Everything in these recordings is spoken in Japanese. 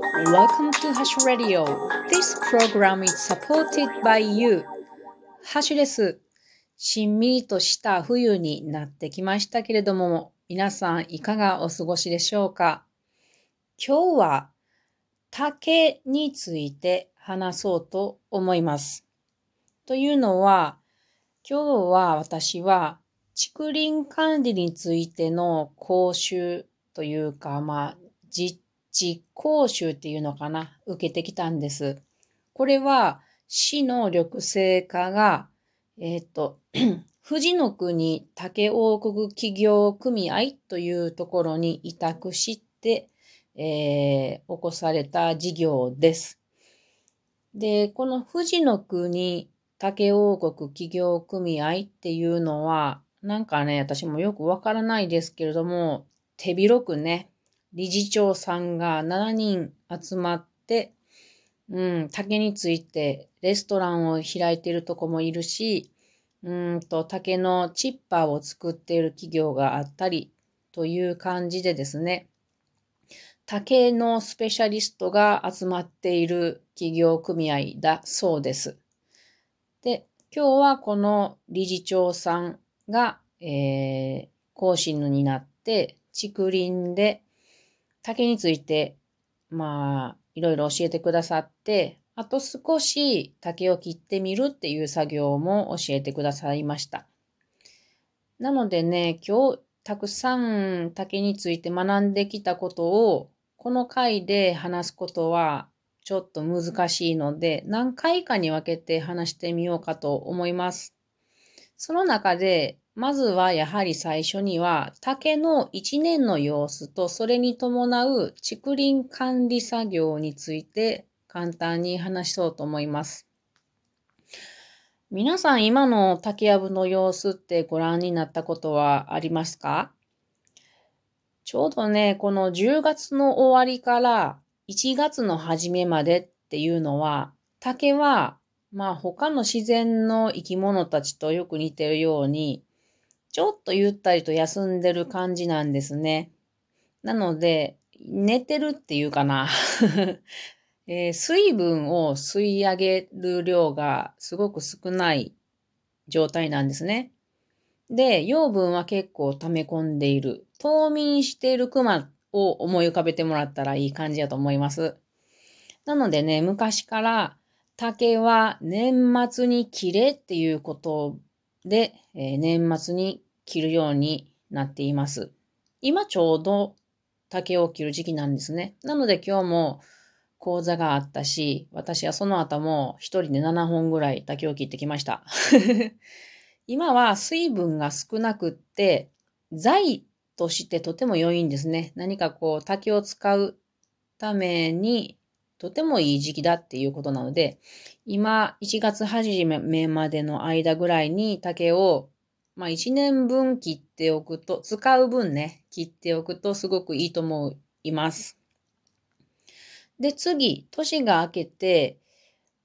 Welcome to Hash Radio. This program is supported by you. ハッシュです。しんみりとした冬になってきましたけれども、皆さんいかがお過ごしでしょうか今日は竹について話そうと思います。というのは、今日は私は竹林管理についての講習というか、まあ、実地講習っていうのかな、受けてきたんです。これは、市の緑成課が、えっ、ー、と、富士の国竹王国企業組合というところに委託して、えー、起こされた事業です。で、この富士の国竹王国企業組合っていうのは、なんかね、私もよくわからないですけれども、手広くね、理事長さんが7人集まって、うん、竹についてレストランを開いているとこもいるし、うんと、竹のチッパーを作っている企業があったりという感じでですね、竹のスペシャリストが集まっている企業組合だそうです。で、今日はこの理事長さんが、えー、講師になって、竹林で竹について、まあ、いろいろ教えてくださって、あと少し竹を切ってみるっていう作業も教えてくださいました。なのでね、今日たくさん竹について学んできたことを、この回で話すことはちょっと難しいので、何回かに分けて話してみようかと思います。その中で、まずはやはり最初には竹の一年の様子とそれに伴う竹林管理作業について簡単に話そうと思います。皆さん今の竹やぶの様子ってご覧になったことはありますか？ちょうどね、この10月の終わりから1月の初めまでっていうのは竹はまあ他の自然の生き物たちとよく似てるようにちょっとゆったりと休んでる感じなんですね。なので、寝てるっていうかな。えー、水分を吸い上げる量がすごく少ない状態なんですね。で、養分は結構溜め込んでいる。冬眠しているクマを思い浮かべてもらったらいい感じだと思います。なのでね、昔から竹は年末に切れっていうことで、えー、年末に切るようになっています。今ちょうど竹を切る時期なんですね。なので今日も講座があったし、私はその後も一人で7本ぐらい竹を切ってきました。今は水分が少なくって、材としてとても良いんですね。何かこう竹を使うためにとてもいい時期だっていうことなので、今1月初めまでの間ぐらいに竹を、まあ1年分切っておくと、使う分ね、切っておくとすごくいいと思います。で、次、年が明けて、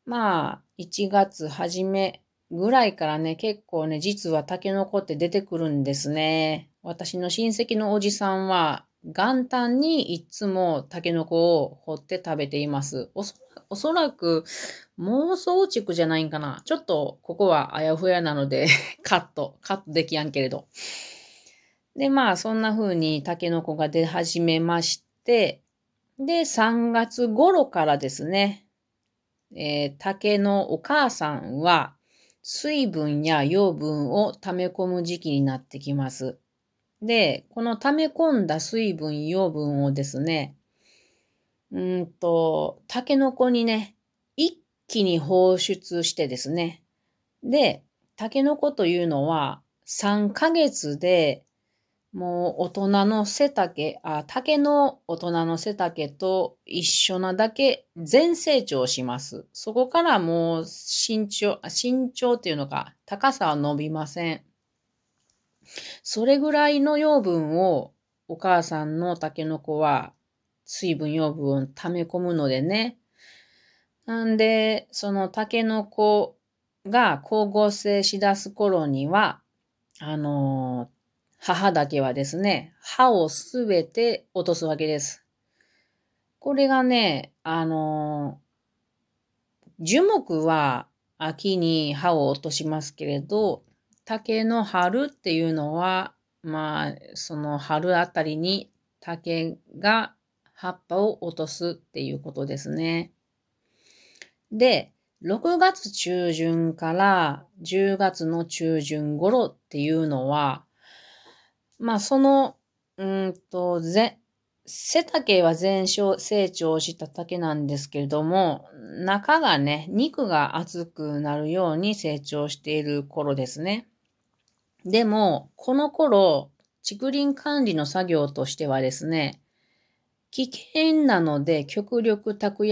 まあ1月初めぐらいからね、結構ね、実はタケノコって出てくるんですね。私の親戚のおじさんは、元旦にいつもタケノコを掘って食べています。おそおそらく妄想畜じゃないんかな。ちょっとここはあやふやなので カット、カットできやんけれど。で、まあそんな風にタケノコが出始めまして、で、3月頃からですね、えー、竹のお母さんは水分や養分を溜め込む時期になってきます。で、この溜め込んだ水分、養分をですね、うんと、タケノコにね、一気に放出してですね。で、タケノコというのは3ヶ月でもう大人の背丈、あ、竹の大人の背丈と一緒なだけ全成長します。そこからもう身長、身長っていうのか高さは伸びません。それぐらいの養分をお母さんのタケノコは水分養分を溜め込むのでね。なんで、そのタケノコが光合成しだす頃には、あの母だけはですね、歯をすべて落とすわけです。これがね、あの樹木は秋に葉を落としますけれど、竹の春っていうのは、まあ、その春あたりに竹が葉っぱを落とすっていうことですね。で、6月中旬から10月の中旬頃っていうのは、まあその、うんと、ぜ、背丈は全成長した竹なんですけれども、中がね、肉が厚くなるように成長している頃ですね。でも、この頃、竹林管理の作業としてはですね、危険なので極力竹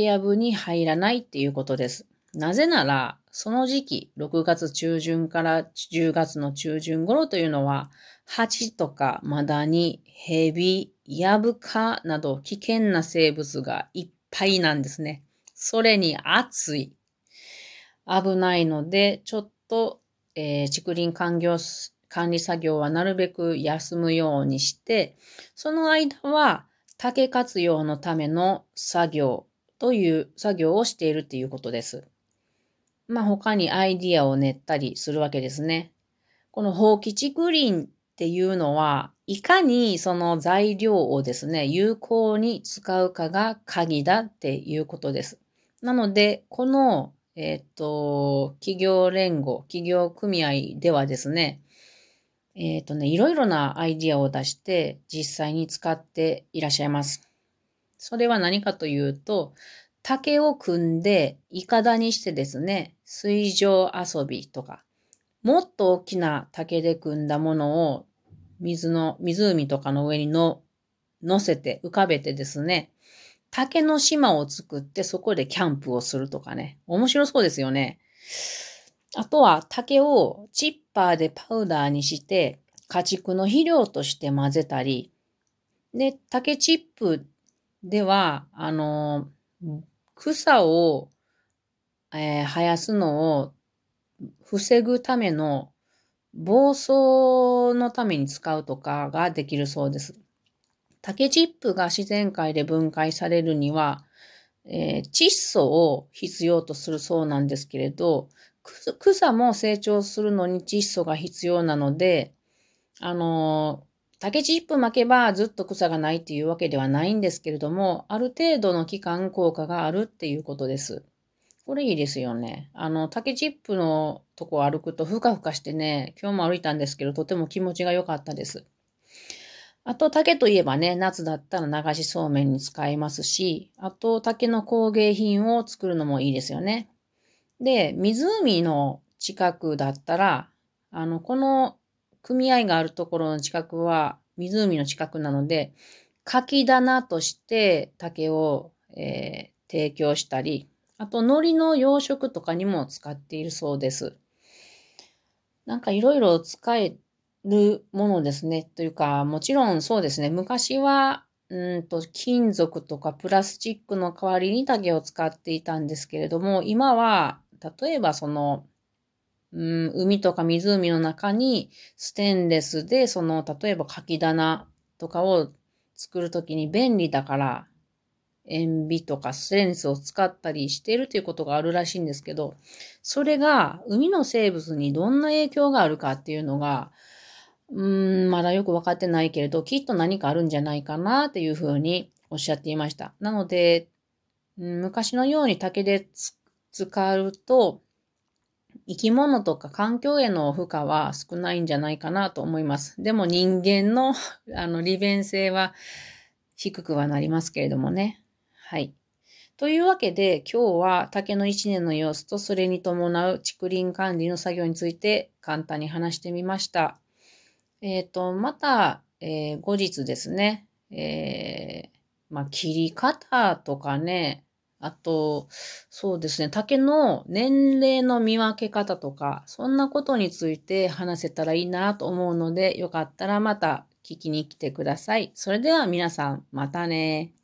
やぶに入らないっていうことです。なぜなら、その時期、6月中旬から10月の中旬頃というのは、蜂とかマダニ、ヘビ、ヤブカなど危険な生物がいっぱいなんですね。それに暑い。危ないので、ちょっと、えー、竹林管業管理作業はなるべく休むようにして、その間は竹活用のための作業という作業をしているということです。まあ他にアイディアを練ったりするわけですね。この放棄竹林っていうのは、いかにその材料をですね、有効に使うかが鍵だっていうことです。なので、この、えっ、と、企業連合、企業組合ではですね、えっ、とね、いろいろなアイディアを出して実際に使っていらっしゃいます。それは何かというと、竹を組んで、イカダにしてですね、水上遊びとか、もっと大きな竹で組んだものを水の、湖とかの上にの、乗せて浮かべてですね、竹の島を作ってそこでキャンプをするとかね。面白そうですよね。あとは竹をチッパーでパウダーにして家畜の肥料として混ぜたり、で、竹チップでは、あの、草を、えー、生やすのを防ぐための暴走のために使うとかができるそうです。竹チップが自然界で分解されるには、えー、窒素を必要とするそうなんですけれど、草も成長するのに窒素が必要なので、あの竹チップ巻けばずっと草がないっていうわけではないんですけれども、ある程度の期間効果があるっていうことです。これいいですよね。あの、竹チップのとこ歩くとふかふかしてね、今日も歩いたんですけど、とても気持ちが良かったです。あと、竹といえばね、夏だったら流しそうめんに使いますし、あと、竹の工芸品を作るのもいいですよね。で、湖の近くだったら、あの、この組合があるところの近くは湖の近くなので、柿棚として竹を、えー、提供したり、あと海苔の養殖とかにも使っているそうです。なんかいろいろ使えるものですね。というか、もちろんそうですね。昔は、うんと金属とかプラスチックの代わりに竹を使っていたんですけれども、今は、例えばそのうん、海とか湖の中にステンレスで、その、例えば柿棚とかを作るときに便利だから、塩ビとかステンレスを使ったりしているということがあるらしいんですけど、それが海の生物にどんな影響があるかっていうのが、うん、まだよくわかってないけれど、きっと何かあるんじゃないかなっていうふうにおっしゃっていました。なので、昔のように竹で使うと、生き物とか環境への負荷は少ないんじゃないかなと思います。でも人間の あの利便性は低くはなりますけれどもね。はい。というわけで今日は竹の一年の様子とそれに伴う竹林管理の作業について簡単に話してみました。えっ、ー、と、また、えー、後日ですね、えー、まあ、切り方とかね、あと、そうですね、竹の年齢の見分け方とか、そんなことについて話せたらいいなと思うので、よかったらまた聞きに来てください。それでは皆さん、またね。